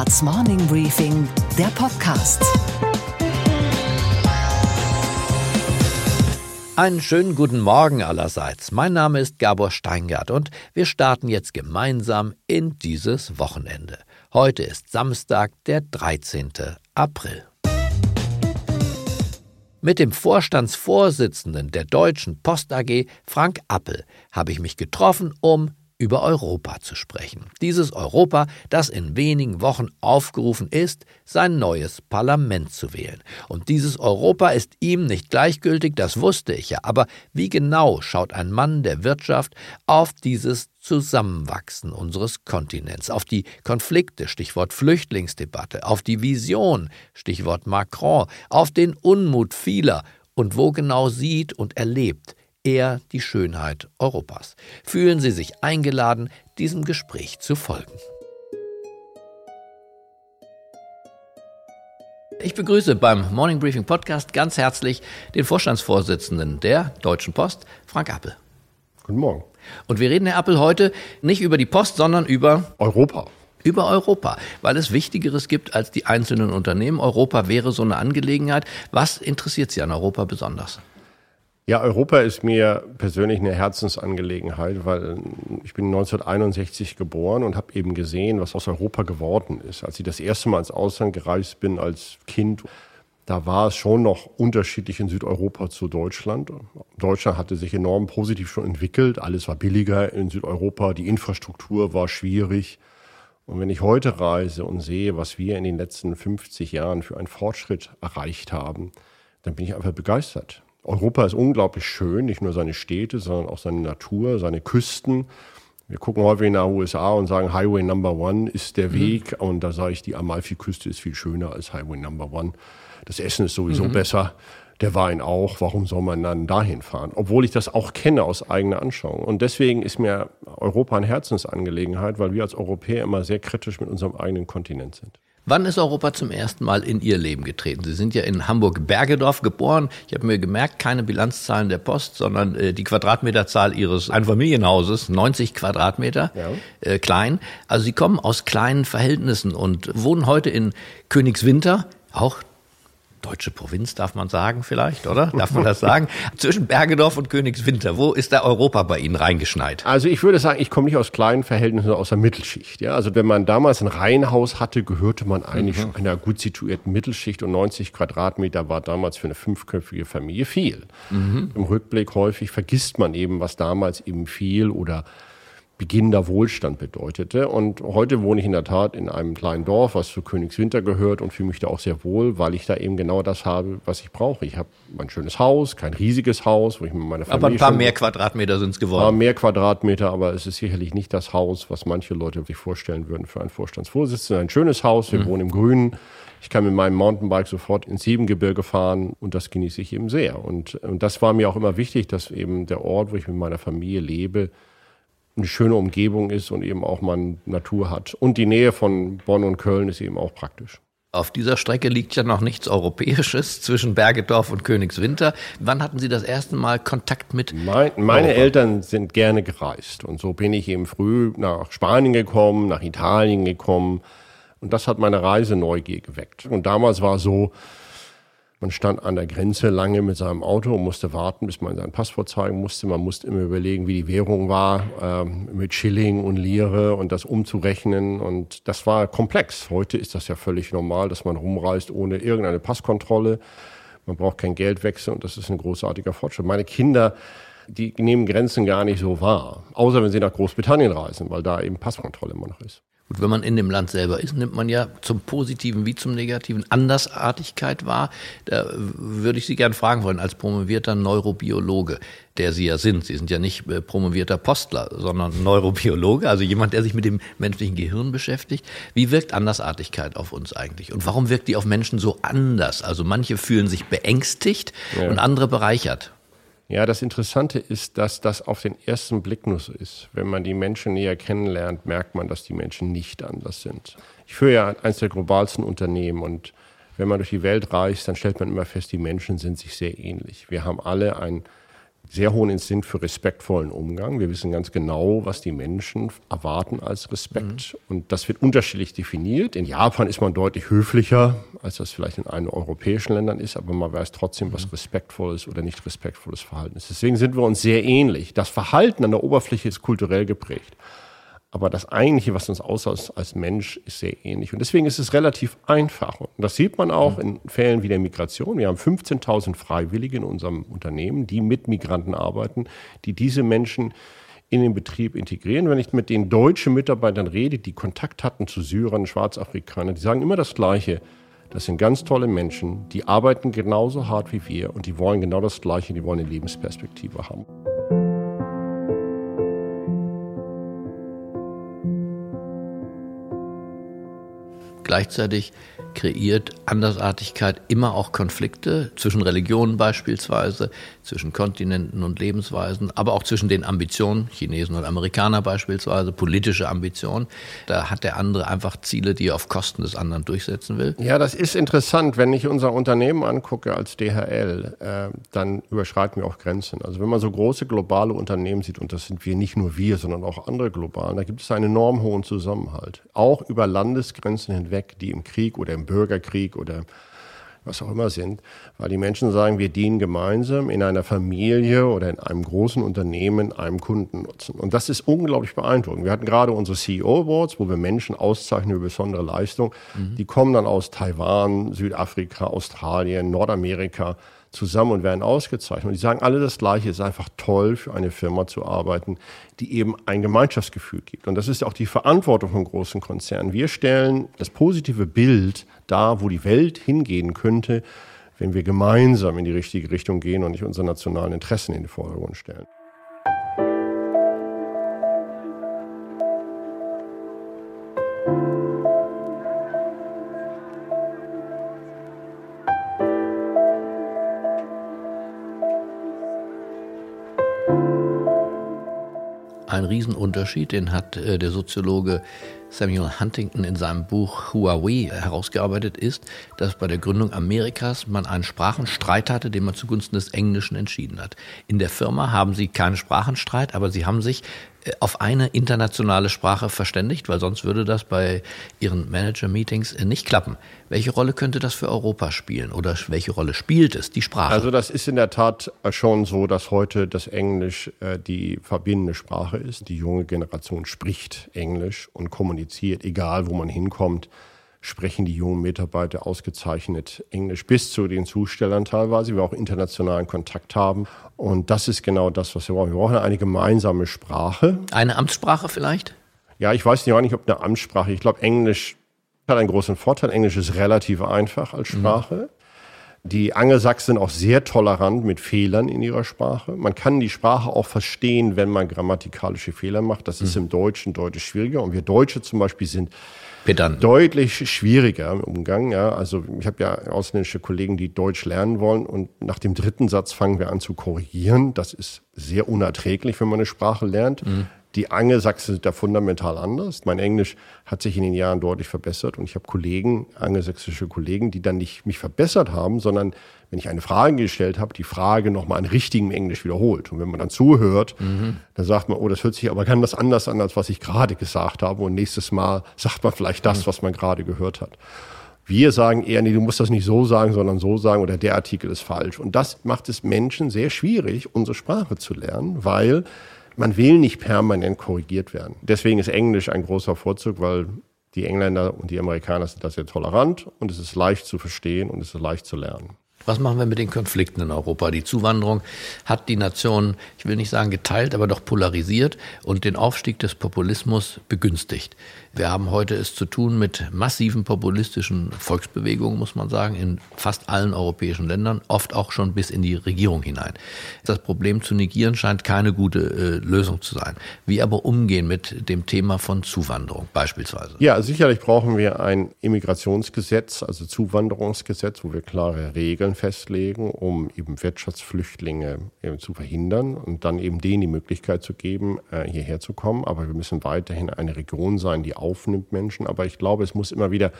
Handelsblatts Morning Briefing, der Podcast. Einen schönen guten Morgen allerseits. Mein Name ist Gabor Steingart und wir starten jetzt gemeinsam in dieses Wochenende. Heute ist Samstag, der 13. April. Mit dem Vorstandsvorsitzenden der Deutschen Post AG, Frank Appel, habe ich mich getroffen, um über Europa zu sprechen. Dieses Europa, das in wenigen Wochen aufgerufen ist, sein neues Parlament zu wählen. Und dieses Europa ist ihm nicht gleichgültig, das wusste ich ja. Aber wie genau schaut ein Mann der Wirtschaft auf dieses Zusammenwachsen unseres Kontinents, auf die Konflikte, Stichwort Flüchtlingsdebatte, auf die Vision, Stichwort Macron, auf den Unmut vieler und wo genau sieht und erlebt er die Schönheit Europas. Fühlen Sie sich eingeladen, diesem Gespräch zu folgen. Ich begrüße beim Morning Briefing Podcast ganz herzlich den Vorstandsvorsitzenden der Deutschen Post, Frank Appel. Guten Morgen. Und wir reden, Herr Appel, heute nicht über die Post, sondern über Europa. Über Europa, weil es Wichtigeres gibt als die einzelnen Unternehmen. Europa wäre so eine Angelegenheit. Was interessiert Sie an Europa besonders? Ja, Europa ist mir persönlich eine Herzensangelegenheit, weil ich bin 1961 geboren und habe eben gesehen, was aus Europa geworden ist. Als ich das erste Mal ins Ausland gereist bin als Kind, da war es schon noch unterschiedlich in Südeuropa zu Deutschland. Deutschland hatte sich enorm positiv schon entwickelt. Alles war billiger in Südeuropa. Die Infrastruktur war schwierig. Und wenn ich heute reise und sehe, was wir in den letzten 50 Jahren für einen Fortschritt erreicht haben, dann bin ich einfach begeistert. Europa ist unglaublich schön, nicht nur seine Städte, sondern auch seine Natur, seine Küsten. Wir gucken häufig nach USA und sagen, Highway Number One ist der mhm. Weg. Und da sage ich, die Amalfiküste ist viel schöner als Highway Number One. Das Essen ist sowieso mhm. besser, der Wein auch. Warum soll man dann dahin fahren? Obwohl ich das auch kenne aus eigener Anschauung. Und deswegen ist mir Europa eine Herzensangelegenheit, weil wir als Europäer immer sehr kritisch mit unserem eigenen Kontinent sind. Wann ist Europa zum ersten Mal in Ihr Leben getreten? Sie sind ja in Hamburg-Bergedorf geboren. Ich habe mir gemerkt, keine Bilanzzahlen der Post, sondern äh, die Quadratmeterzahl Ihres Einfamilienhauses, 90 Quadratmeter, ja. äh, klein. Also Sie kommen aus kleinen Verhältnissen und wohnen heute in Königswinter, auch deutsche Provinz, darf man sagen vielleicht, oder? Darf man das sagen? Zwischen Bergedorf und Königswinter, wo ist da Europa bei Ihnen reingeschneit? Also ich würde sagen, ich komme nicht aus kleinen Verhältnissen, aus der Mittelschicht. Ja? Also wenn man damals ein Reihenhaus hatte, gehörte man eigentlich mhm. einer gut situierten Mittelschicht und 90 Quadratmeter war damals für eine fünfköpfige Familie viel. Mhm. Im Rückblick häufig vergisst man eben, was damals eben viel oder beginnender Wohlstand bedeutete. Und heute wohne ich in der Tat in einem kleinen Dorf, was zu Königswinter gehört und fühle mich da auch sehr wohl, weil ich da eben genau das habe, was ich brauche. Ich habe ein schönes Haus, kein riesiges Haus, wo ich mit meiner Familie. Aber ein paar mehr Quadratmeter sind es geworden. Ein paar mehr Quadratmeter, aber es ist sicherlich nicht das Haus, was manche Leute sich vorstellen würden für einen Vorstandsvorsitzenden. Ein schönes Haus, wir mhm. wohnen im Grünen. Ich kann mit meinem Mountainbike sofort ins Siebengebirge fahren und das genieße ich eben sehr. Und, und das war mir auch immer wichtig, dass eben der Ort, wo ich mit meiner Familie lebe, eine schöne Umgebung ist und eben auch man Natur hat. Und die Nähe von Bonn und Köln ist eben auch praktisch. Auf dieser Strecke liegt ja noch nichts Europäisches zwischen Bergedorf und Königswinter. Wann hatten Sie das erste Mal Kontakt mit? Mein, meine Europa? Eltern sind gerne gereist und so bin ich eben früh nach Spanien gekommen, nach Italien gekommen und das hat meine Reiseneugier geweckt. Und damals war so, man stand an der Grenze lange mit seinem Auto und musste warten, bis man sein Passwort zeigen musste. Man musste immer überlegen, wie die Währung war, ähm, mit Schilling und Lire und das umzurechnen. Und das war komplex. Heute ist das ja völlig normal, dass man rumreist ohne irgendeine Passkontrolle. Man braucht kein Geldwechsel und das ist ein großartiger Fortschritt. Meine Kinder, die nehmen Grenzen gar nicht so wahr. Außer wenn sie nach Großbritannien reisen, weil da eben Passkontrolle immer noch ist. Gut, wenn man in dem Land selber ist, nimmt man ja zum Positiven wie zum Negativen Andersartigkeit wahr. Da würde ich Sie gern fragen wollen, als promovierter Neurobiologe, der Sie ja sind. Sie sind ja nicht äh, promovierter Postler, sondern Neurobiologe, also jemand, der sich mit dem menschlichen Gehirn beschäftigt. Wie wirkt Andersartigkeit auf uns eigentlich? Und warum wirkt die auf Menschen so anders? Also manche fühlen sich beängstigt ja. und andere bereichert. Ja, das Interessante ist, dass das auf den ersten Blick nur so ist. Wenn man die Menschen näher kennenlernt, merkt man, dass die Menschen nicht anders sind. Ich führe ja eines der globalsten Unternehmen und wenn man durch die Welt reist, dann stellt man immer fest, die Menschen sind sich sehr ähnlich. Wir haben alle ein sehr hohen Instinkt für respektvollen Umgang. Wir wissen ganz genau, was die Menschen erwarten als Respekt. Mhm. Und das wird unterschiedlich definiert. In Japan ist man deutlich höflicher, als das vielleicht in einigen europäischen Ländern ist, aber man weiß trotzdem, was mhm. respektvolles oder nicht respektvolles Verhalten ist. Deswegen sind wir uns sehr ähnlich. Das Verhalten an der Oberfläche ist kulturell geprägt. Aber das eigentliche, was uns ausmacht als Mensch, ist sehr ähnlich. Und deswegen ist es relativ einfach. Und das sieht man auch in Fällen wie der Migration. Wir haben 15.000 Freiwillige in unserem Unternehmen, die mit Migranten arbeiten, die diese Menschen in den Betrieb integrieren. Wenn ich mit den deutschen Mitarbeitern rede, die Kontakt hatten zu Syrern, Schwarzafrikanern, die sagen immer das Gleiche. Das sind ganz tolle Menschen, die arbeiten genauso hart wie wir und die wollen genau das Gleiche, die wollen eine Lebensperspektive haben. Gleichzeitig kreiert Andersartigkeit immer auch Konflikte zwischen Religionen beispielsweise, zwischen Kontinenten und Lebensweisen, aber auch zwischen den Ambitionen, Chinesen und Amerikaner beispielsweise, politische Ambitionen. Da hat der andere einfach Ziele, die er auf Kosten des anderen durchsetzen will. Ja, das ist interessant. Wenn ich unser Unternehmen angucke als DHL, äh, dann überschreiten wir auch Grenzen. Also wenn man so große globale Unternehmen sieht, und das sind wir nicht nur wir, sondern auch andere globalen, da gibt es einen enorm hohen Zusammenhalt. Auch über Landesgrenzen hinweg, die im Krieg oder im Bürgerkrieg oder was auch immer sind, weil die Menschen sagen, wir dienen gemeinsam in einer Familie oder in einem großen Unternehmen einem Kunden nutzen. Und das ist unglaublich beeindruckend. Wir hatten gerade unsere CEO Awards, wo wir Menschen auszeichnen über besondere Leistung. Mhm. Die kommen dann aus Taiwan, Südafrika, Australien, Nordamerika zusammen und werden ausgezeichnet. Und die sagen alle das Gleiche, es ist einfach toll, für eine Firma zu arbeiten, die eben ein Gemeinschaftsgefühl gibt. Und das ist auch die Verantwortung von großen Konzernen. Wir stellen das positive Bild dar, wo die Welt hingehen könnte, wenn wir gemeinsam in die richtige Richtung gehen und nicht unsere nationalen Interessen in den Vordergrund stellen. Ein Riesenunterschied, den hat äh, der Soziologe Samuel Huntington in seinem Buch Huawei herausgearbeitet, ist, dass bei der Gründung Amerikas man einen Sprachenstreit hatte, den man zugunsten des Englischen entschieden hat. In der Firma haben sie keinen Sprachenstreit, aber sie haben sich auf eine internationale Sprache verständigt, weil sonst würde das bei Ihren Manager-Meetings äh, nicht klappen. Welche Rolle könnte das für Europa spielen oder welche Rolle spielt es, die Sprache? Also das ist in der Tat schon so, dass heute das Englisch äh, die verbindende Sprache ist. Die junge Generation spricht Englisch und kommuniziert, egal wo man hinkommt sprechen die jungen Mitarbeiter ausgezeichnet Englisch bis zu den Zustellern teilweise, wir auch internationalen Kontakt haben. Und das ist genau das, was wir brauchen. Wir brauchen eine gemeinsame Sprache. Eine Amtssprache vielleicht? Ja, ich weiß nicht, ob eine Amtssprache. Ich glaube, Englisch hat einen großen Vorteil. Englisch ist relativ einfach als mhm. Sprache. Mhm. Die Angelsachsen sind auch sehr tolerant mit Fehlern in ihrer Sprache. Man kann die Sprache auch verstehen, wenn man grammatikalische Fehler macht. Das ist mhm. im Deutschen deutlich schwieriger. Und wir Deutsche zum Beispiel sind Pedant. deutlich schwieriger im Umgang. Ja. Also ich habe ja ausländische Kollegen, die Deutsch lernen wollen und nach dem dritten Satz fangen wir an zu korrigieren. Das ist sehr unerträglich, wenn man eine Sprache lernt. Mhm. Die Angelsachsen sind da fundamental anders. Mein Englisch hat sich in den Jahren deutlich verbessert und ich habe Kollegen, angelsächsische Kollegen, die dann nicht mich verbessert haben, sondern wenn ich eine Frage gestellt habe, die Frage nochmal in richtigem Englisch wiederholt. Und wenn man dann zuhört, mhm. dann sagt man, oh, das hört sich aber ganz anders an, als was ich gerade gesagt habe. Und nächstes Mal sagt man vielleicht das, mhm. was man gerade gehört hat. Wir sagen eher, nee, du musst das nicht so sagen, sondern so sagen oder der Artikel ist falsch. Und das macht es Menschen sehr schwierig, unsere Sprache zu lernen, weil man will nicht permanent korrigiert werden. Deswegen ist Englisch ein großer Vorzug, weil die Engländer und die Amerikaner sind da sehr tolerant und es ist leicht zu verstehen und es ist leicht zu lernen. Was machen wir mit den Konflikten in Europa? Die Zuwanderung hat die Nation, ich will nicht sagen geteilt, aber doch polarisiert und den Aufstieg des Populismus begünstigt. Wir haben heute es zu tun mit massiven populistischen Volksbewegungen, muss man sagen, in fast allen europäischen Ländern, oft auch schon bis in die Regierung hinein. Das Problem zu negieren scheint keine gute äh, Lösung zu sein. Wie aber umgehen mit dem Thema von Zuwanderung beispielsweise? Ja, sicherlich brauchen wir ein Immigrationsgesetz, also Zuwanderungsgesetz, wo wir klare Regeln festlegen, um eben Wirtschaftsflüchtlinge eben zu verhindern und dann eben denen die Möglichkeit zu geben, äh, hierher zu kommen. Aber wir müssen weiterhin eine Region sein, die aufnimmt Menschen. Aber ich glaube, es muss immer wieder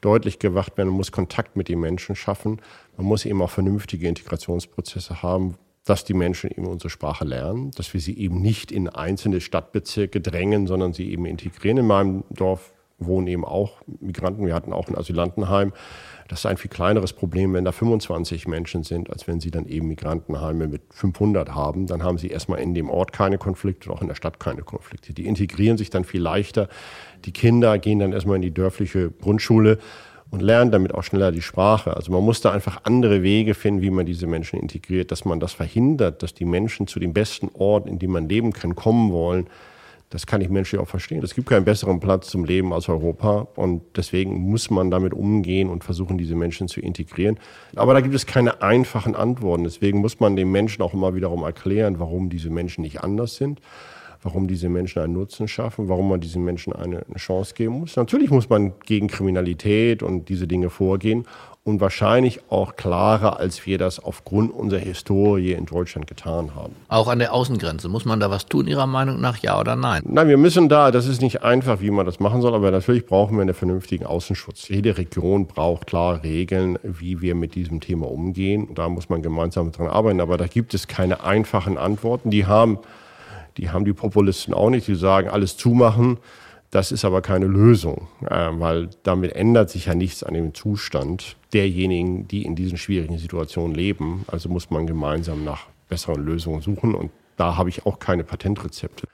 deutlich gewacht werden. Man muss Kontakt mit den Menschen schaffen. Man muss eben auch vernünftige Integrationsprozesse haben, dass die Menschen eben unsere Sprache lernen, dass wir sie eben nicht in einzelne Stadtbezirke drängen, sondern sie eben integrieren. In meinem Dorf wohnen eben auch Migranten. Wir hatten auch ein Asylantenheim. Das ist ein viel kleineres Problem, wenn da 25 Menschen sind, als wenn sie dann eben Migrantenheime mit 500 haben. Dann haben sie erstmal in dem Ort keine Konflikte und auch in der Stadt keine Konflikte. Die integrieren sich dann viel leichter. Die Kinder gehen dann erstmal in die dörfliche Grundschule und lernt damit auch schneller die Sprache. Also man muss da einfach andere Wege finden, wie man diese Menschen integriert, dass man das verhindert, dass die Menschen zu dem besten Ort, in dem man leben kann, kommen wollen. Das kann ich menschlich auch verstehen. Es gibt keinen besseren Platz zum Leben als Europa und deswegen muss man damit umgehen und versuchen, diese Menschen zu integrieren. Aber da gibt es keine einfachen Antworten. Deswegen muss man den Menschen auch immer wiederum erklären, warum diese Menschen nicht anders sind warum diese Menschen einen Nutzen schaffen, warum man diesen Menschen eine, Chance geben muss. Natürlich muss man gegen Kriminalität und diese Dinge vorgehen und wahrscheinlich auch klarer, als wir das aufgrund unserer Historie in Deutschland getan haben. Auch an der Außengrenze. Muss man da was tun, Ihrer Meinung nach, ja oder nein? Nein, wir müssen da, das ist nicht einfach, wie man das machen soll, aber natürlich brauchen wir einen vernünftigen Außenschutz. Jede Region braucht klare Regeln, wie wir mit diesem Thema umgehen. Da muss man gemeinsam dran arbeiten, aber da gibt es keine einfachen Antworten. Die haben die haben die Populisten auch nicht. Die sagen, alles zumachen. Das ist aber keine Lösung, äh, weil damit ändert sich ja nichts an dem Zustand derjenigen, die in diesen schwierigen Situationen leben. Also muss man gemeinsam nach besseren Lösungen suchen. Und da habe ich auch keine Patentrezepte.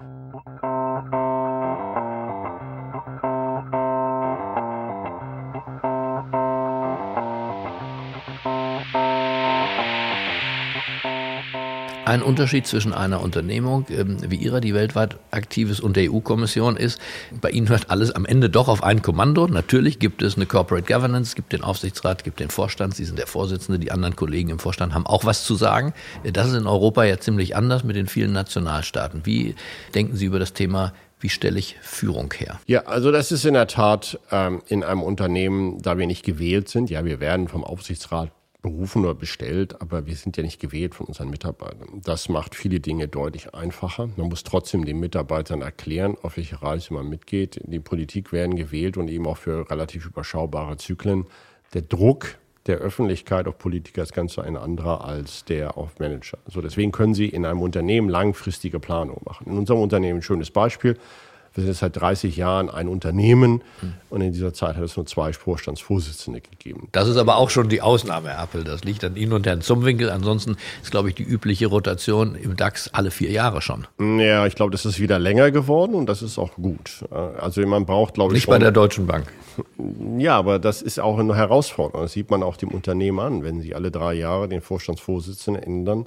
Ein Unterschied zwischen einer Unternehmung ähm, wie Ihrer, die weltweit aktiv ist, und der EU-Kommission ist, bei Ihnen hört alles am Ende doch auf ein Kommando. Natürlich gibt es eine Corporate Governance, gibt den Aufsichtsrat, gibt den Vorstand, Sie sind der Vorsitzende, die anderen Kollegen im Vorstand haben auch was zu sagen. Das ist in Europa ja ziemlich anders mit den vielen Nationalstaaten. Wie denken Sie über das Thema wie stelle ich Führung her? Ja, also das ist in der Tat ähm, in einem Unternehmen, da wir nicht gewählt sind, ja, wir werden vom Aufsichtsrat berufen oder bestellt, aber wir sind ja nicht gewählt von unseren Mitarbeitern. Das macht viele Dinge deutlich einfacher. Man muss trotzdem den Mitarbeitern erklären, auf welche Reise man mitgeht. Die Politik werden gewählt und eben auch für relativ überschaubare Zyklen. Der Druck der Öffentlichkeit auf Politiker ist ganz so ein anderer als der auf Manager. So deswegen können Sie in einem Unternehmen langfristige Planung machen. In unserem Unternehmen ein schönes Beispiel. Wir sind jetzt seit 30 Jahren ein Unternehmen hm. und in dieser Zeit hat es nur zwei Vorstandsvorsitzende gegeben. Das ist aber auch schon die Ausnahme, Herr Appel. Das liegt an Ihnen und Herrn Zumwinkel. Ansonsten ist, glaube ich, die übliche Rotation im DAX alle vier Jahre schon. Ja, ich glaube, das ist wieder länger geworden und das ist auch gut. Also man braucht, glaube ich. Nicht bei der Deutschen Bank. Ja, aber das ist auch eine Herausforderung. Das sieht man auch dem Unternehmen an. Wenn Sie alle drei Jahre den Vorstandsvorsitzenden ändern,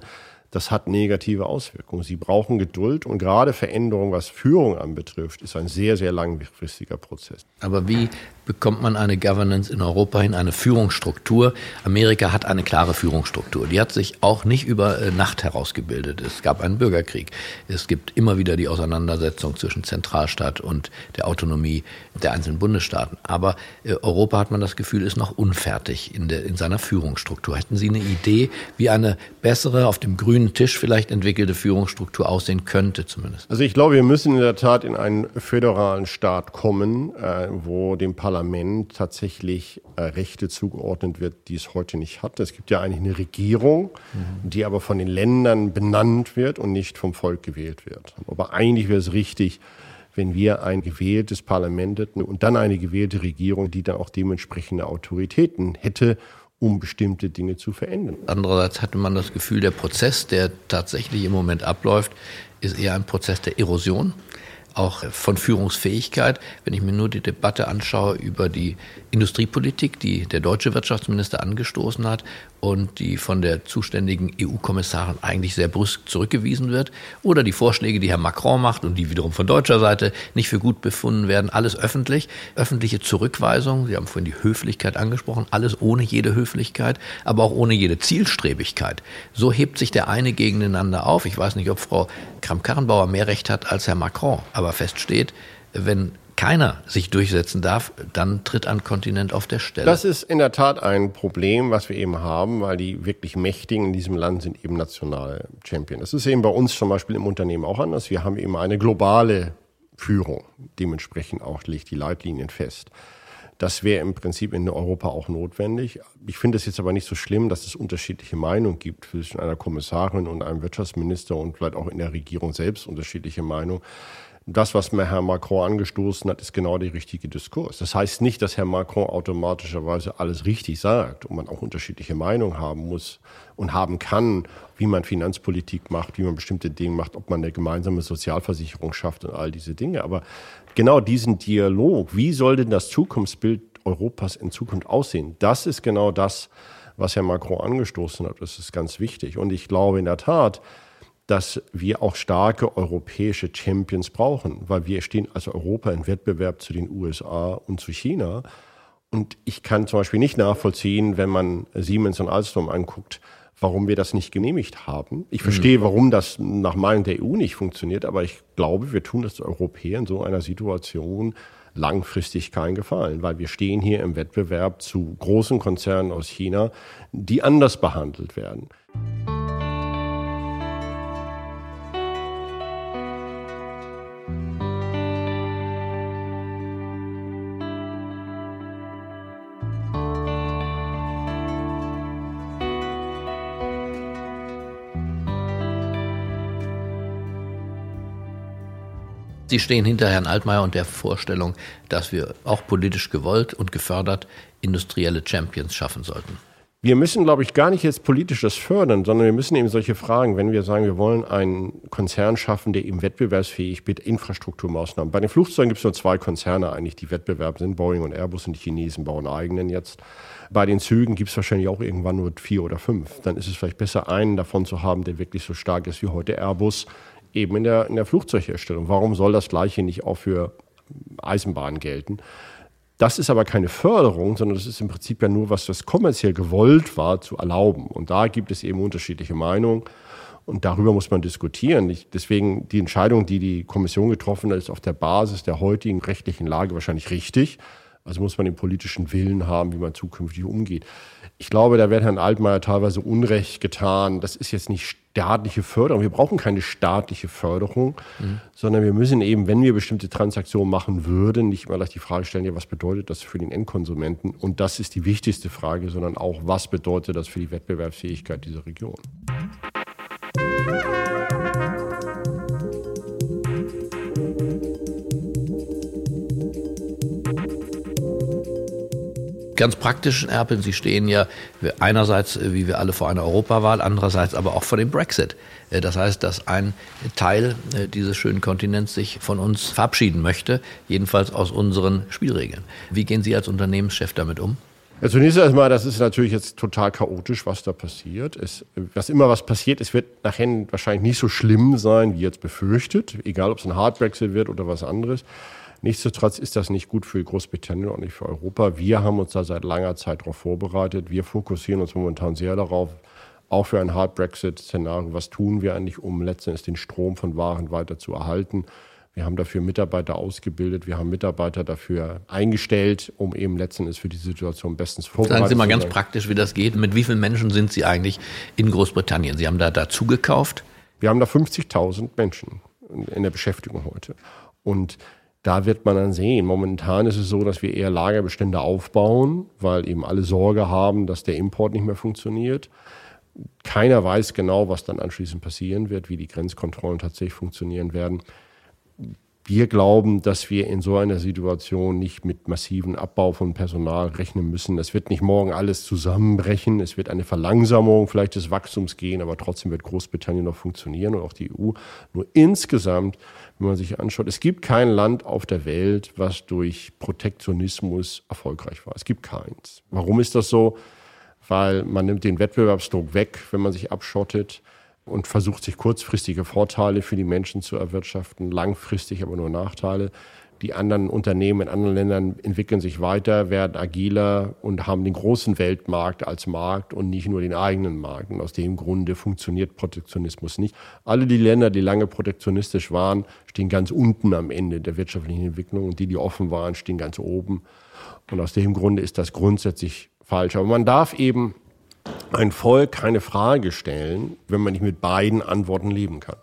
das hat negative Auswirkungen. Sie brauchen Geduld und gerade Veränderung, was Führung anbetrifft, ist ein sehr, sehr langfristiger Prozess. Aber wie bekommt man eine Governance in Europa hin, eine Führungsstruktur? Amerika hat eine klare Führungsstruktur. Die hat sich auch nicht über äh, Nacht herausgebildet. Es gab einen Bürgerkrieg. Es gibt immer wieder die Auseinandersetzung zwischen Zentralstaat und der Autonomie der einzelnen Bundesstaaten. Aber äh, Europa hat man das Gefühl, ist noch unfertig in, der, in seiner Führungsstruktur. Hätten Sie eine Idee, wie eine bessere auf dem grünen Tisch vielleicht entwickelte Führungsstruktur aussehen könnte zumindest? Also ich glaube, wir müssen in der Tat in einen föderalen Staat kommen, äh, wo dem Parlament tatsächlich äh, Rechte zugeordnet wird, die es heute nicht hat. Es gibt ja eigentlich eine Regierung, mhm. die aber von den Ländern benannt wird und nicht vom Volk gewählt wird. Aber eigentlich wäre es richtig, wenn wir ein gewähltes Parlament hätten und dann eine gewählte Regierung, die dann auch dementsprechende Autoritäten hätte um bestimmte Dinge zu verändern. Andererseits hatte man das Gefühl, der Prozess, der tatsächlich im Moment abläuft, ist eher ein Prozess der Erosion auch von Führungsfähigkeit. Wenn ich mir nur die Debatte anschaue über die Industriepolitik, die der deutsche Wirtschaftsminister angestoßen hat und die von der zuständigen EU-Kommissarin eigentlich sehr brüsk zurückgewiesen wird, oder die Vorschläge, die Herr Macron macht und die wiederum von deutscher Seite nicht für gut befunden werden, alles öffentlich. Öffentliche Zurückweisung, Sie haben vorhin die Höflichkeit angesprochen, alles ohne jede Höflichkeit, aber auch ohne jede Zielstrebigkeit. So hebt sich der eine gegeneinander auf. Ich weiß nicht, ob Frau Kramp-Karrenbauer mehr Recht hat als Herr Macron, aber fest steht, wenn keiner sich durchsetzen darf, dann tritt ein Kontinent auf der Stelle. Das ist in der Tat ein Problem, was wir eben haben, weil die wirklich Mächtigen in diesem Land sind eben nationale Champion. Das ist eben bei uns zum Beispiel im Unternehmen auch anders. Wir haben eben eine globale Führung. Dementsprechend auch legt die Leitlinien fest. Das wäre im Prinzip in Europa auch notwendig. Ich finde es jetzt aber nicht so schlimm, dass es unterschiedliche Meinungen gibt zwischen einer Kommissarin und einem Wirtschaftsminister und vielleicht auch in der Regierung selbst unterschiedliche Meinungen das, was Herr Macron angestoßen hat, ist genau der richtige Diskurs. Das heißt nicht, dass Herr Macron automatischerweise alles richtig sagt und man auch unterschiedliche Meinungen haben muss und haben kann, wie man Finanzpolitik macht, wie man bestimmte Dinge macht, ob man eine gemeinsame Sozialversicherung schafft und all diese Dinge. Aber genau diesen Dialog, wie soll denn das Zukunftsbild Europas in Zukunft aussehen? Das ist genau das, was Herr Macron angestoßen hat. Das ist ganz wichtig. Und ich glaube in der Tat, dass wir auch starke europäische Champions brauchen, weil wir stehen als Europa im Wettbewerb zu den USA und zu China. Und ich kann zum Beispiel nicht nachvollziehen, wenn man Siemens und Alstom anguckt, warum wir das nicht genehmigt haben. Ich verstehe, mhm. warum das nach Meinung der EU nicht funktioniert, aber ich glaube, wir tun das Europäer in so einer Situation langfristig keinen Gefallen, weil wir stehen hier im Wettbewerb zu großen Konzernen aus China, die anders behandelt werden. Sie stehen hinter Herrn Altmaier und der Vorstellung, dass wir auch politisch gewollt und gefördert industrielle Champions schaffen sollten. Wir müssen, glaube ich, gar nicht jetzt politisch das fördern, sondern wir müssen eben solche Fragen, wenn wir sagen, wir wollen einen Konzern schaffen, der eben wettbewerbsfähig mit Infrastrukturmaßnahmen. Bei den Flugzeugen gibt es nur zwei Konzerne eigentlich, die Wettbewerb sind, Boeing und Airbus und die Chinesen bauen eigenen jetzt. Bei den Zügen gibt es wahrscheinlich auch irgendwann nur vier oder fünf. Dann ist es vielleicht besser, einen davon zu haben, der wirklich so stark ist wie heute Airbus, eben in der, in der Flugzeugherstellung. Warum soll das Gleiche nicht auch für Eisenbahnen gelten? Das ist aber keine Förderung, sondern das ist im Prinzip ja nur was, was kommerziell gewollt war, zu erlauben. Und da gibt es eben unterschiedliche Meinungen. Und darüber muss man diskutieren. Ich, deswegen die Entscheidung, die die Kommission getroffen hat, ist auf der Basis der heutigen rechtlichen Lage wahrscheinlich richtig. Also muss man den politischen Willen haben, wie man zukünftig umgeht. Ich glaube, da wird Herrn Altmaier teilweise Unrecht getan. Das ist jetzt nicht staatliche Förderung. Wir brauchen keine staatliche Förderung, mhm. sondern wir müssen eben, wenn wir bestimmte Transaktionen machen würden, nicht immer gleich die Frage stellen, ja, was bedeutet das für den Endkonsumenten? Und das ist die wichtigste Frage, sondern auch, was bedeutet das für die Wettbewerbsfähigkeit dieser Region? Ganz praktischen Erpeln. Sie stehen ja einerseits, äh, wie wir alle, vor einer Europawahl, andererseits aber auch vor dem Brexit. Äh, das heißt, dass ein Teil äh, dieses schönen Kontinents sich von uns verabschieden möchte, jedenfalls aus unseren Spielregeln. Wie gehen Sie als Unternehmenschef damit um? Ja, zunächst einmal, das ist natürlich jetzt total chaotisch, was da passiert. Es, was immer was passiert, es wird nachher wahrscheinlich nicht so schlimm sein, wie jetzt befürchtet, egal ob es ein Hard Brexit wird oder was anderes. Nichtsdestotrotz ist das nicht gut für Großbritannien und nicht für Europa. Wir haben uns da seit langer Zeit darauf vorbereitet. Wir fokussieren uns momentan sehr darauf, auch für ein Hard Brexit-Szenario. Was tun wir eigentlich, um letztendlich den Strom von Waren weiter zu erhalten? Wir haben dafür Mitarbeiter ausgebildet, wir haben Mitarbeiter dafür eingestellt, um eben letztendlich für die Situation bestens vorbereitet Sagen Sie mal ganz praktisch, wie das geht. Mit wie vielen Menschen sind Sie eigentlich in Großbritannien? Sie haben da dazu gekauft? Wir haben da 50.000 Menschen in der Beschäftigung heute. Und da wird man dann sehen. Momentan ist es so, dass wir eher Lagerbestände aufbauen, weil eben alle Sorge haben, dass der Import nicht mehr funktioniert. Keiner weiß genau, was dann anschließend passieren wird, wie die Grenzkontrollen tatsächlich funktionieren werden. Wir glauben, dass wir in so einer Situation nicht mit massiven Abbau von Personal rechnen müssen. Es wird nicht morgen alles zusammenbrechen. Es wird eine Verlangsamung vielleicht des Wachstums gehen, aber trotzdem wird Großbritannien noch funktionieren und auch die EU. Nur insgesamt wenn man sich anschaut, es gibt kein Land auf der Welt, was durch Protektionismus erfolgreich war. Es gibt keins. Warum ist das so? Weil man nimmt den Wettbewerbsdruck weg, wenn man sich abschottet und versucht, sich kurzfristige Vorteile für die Menschen zu erwirtschaften, langfristig aber nur Nachteile. Die anderen Unternehmen in anderen Ländern entwickeln sich weiter, werden agiler und haben den großen Weltmarkt als Markt und nicht nur den eigenen Markt. Und aus dem Grunde funktioniert Protektionismus nicht. Alle die Länder, die lange protektionistisch waren, stehen ganz unten am Ende der wirtschaftlichen Entwicklung und die, die offen waren, stehen ganz oben. Und aus dem Grunde ist das grundsätzlich falsch. Aber man darf eben ein Volk keine Frage stellen, wenn man nicht mit beiden Antworten leben kann.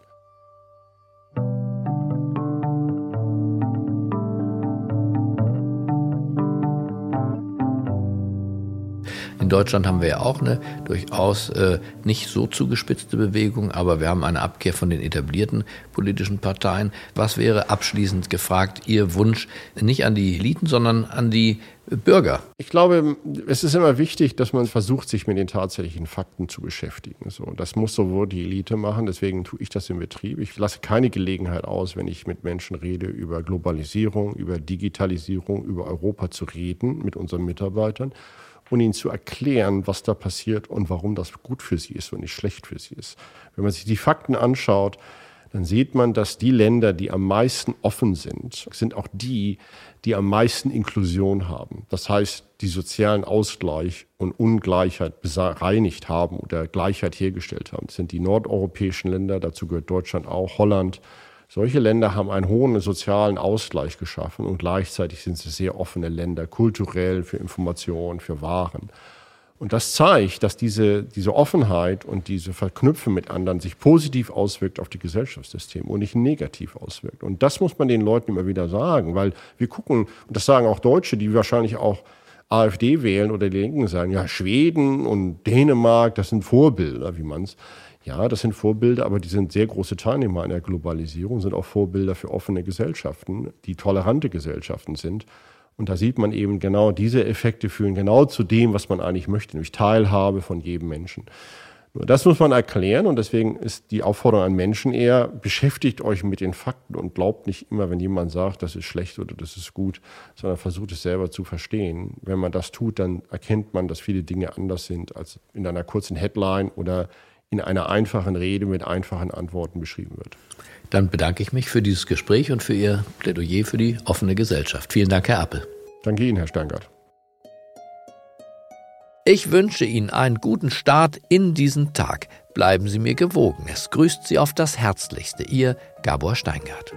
In Deutschland haben wir ja auch eine durchaus äh, nicht so zugespitzte Bewegung, aber wir haben eine Abkehr von den etablierten politischen Parteien. Was wäre abschließend gefragt Ihr Wunsch nicht an die Eliten, sondern an die Bürger? Ich glaube, es ist immer wichtig, dass man versucht, sich mit den tatsächlichen Fakten zu beschäftigen. So, das muss sowohl die Elite machen, deswegen tue ich das im Betrieb. Ich lasse keine Gelegenheit aus, wenn ich mit Menschen rede, über Globalisierung, über Digitalisierung, über Europa zu reden mit unseren Mitarbeitern und ihnen zu erklären, was da passiert und warum das gut für sie ist und nicht schlecht für sie ist. Wenn man sich die Fakten anschaut, dann sieht man, dass die Länder, die am meisten offen sind, sind auch die, die am meisten Inklusion haben. Das heißt, die sozialen Ausgleich und Ungleichheit bereinigt haben oder Gleichheit hergestellt haben. Das sind die nordeuropäischen Länder, dazu gehört Deutschland auch, Holland, solche Länder haben einen hohen sozialen Ausgleich geschaffen und gleichzeitig sind sie sehr offene Länder, kulturell für Informationen, für Waren. Und das zeigt, dass diese, diese Offenheit und diese Verknüpfung mit anderen sich positiv auswirkt auf die Gesellschaftssystem und nicht negativ auswirkt. Und das muss man den Leuten immer wieder sagen, weil wir gucken, und das sagen auch Deutsche, die wahrscheinlich auch AfD wählen oder die Linken sagen, ja, Schweden und Dänemark, das sind Vorbilder, wie man es ja, das sind Vorbilder, aber die sind sehr große Teilnehmer an der Globalisierung, sind auch Vorbilder für offene Gesellschaften, die tolerante Gesellschaften sind. Und da sieht man eben genau, diese Effekte führen genau zu dem, was man eigentlich möchte, nämlich Teilhabe von jedem Menschen. Nur das muss man erklären und deswegen ist die Aufforderung an Menschen eher, beschäftigt euch mit den Fakten und glaubt nicht immer, wenn jemand sagt, das ist schlecht oder das ist gut, sondern versucht es selber zu verstehen. Wenn man das tut, dann erkennt man, dass viele Dinge anders sind als in einer kurzen Headline oder in einer einfachen Rede mit einfachen Antworten beschrieben wird. Dann bedanke ich mich für dieses Gespräch und für Ihr Plädoyer für die offene Gesellschaft. Vielen Dank, Herr Appel. Danke Ihnen, Herr Steingart. Ich wünsche Ihnen einen guten Start in diesen Tag. Bleiben Sie mir gewogen. Es grüßt Sie auf das Herzlichste. Ihr Gabor Steingart.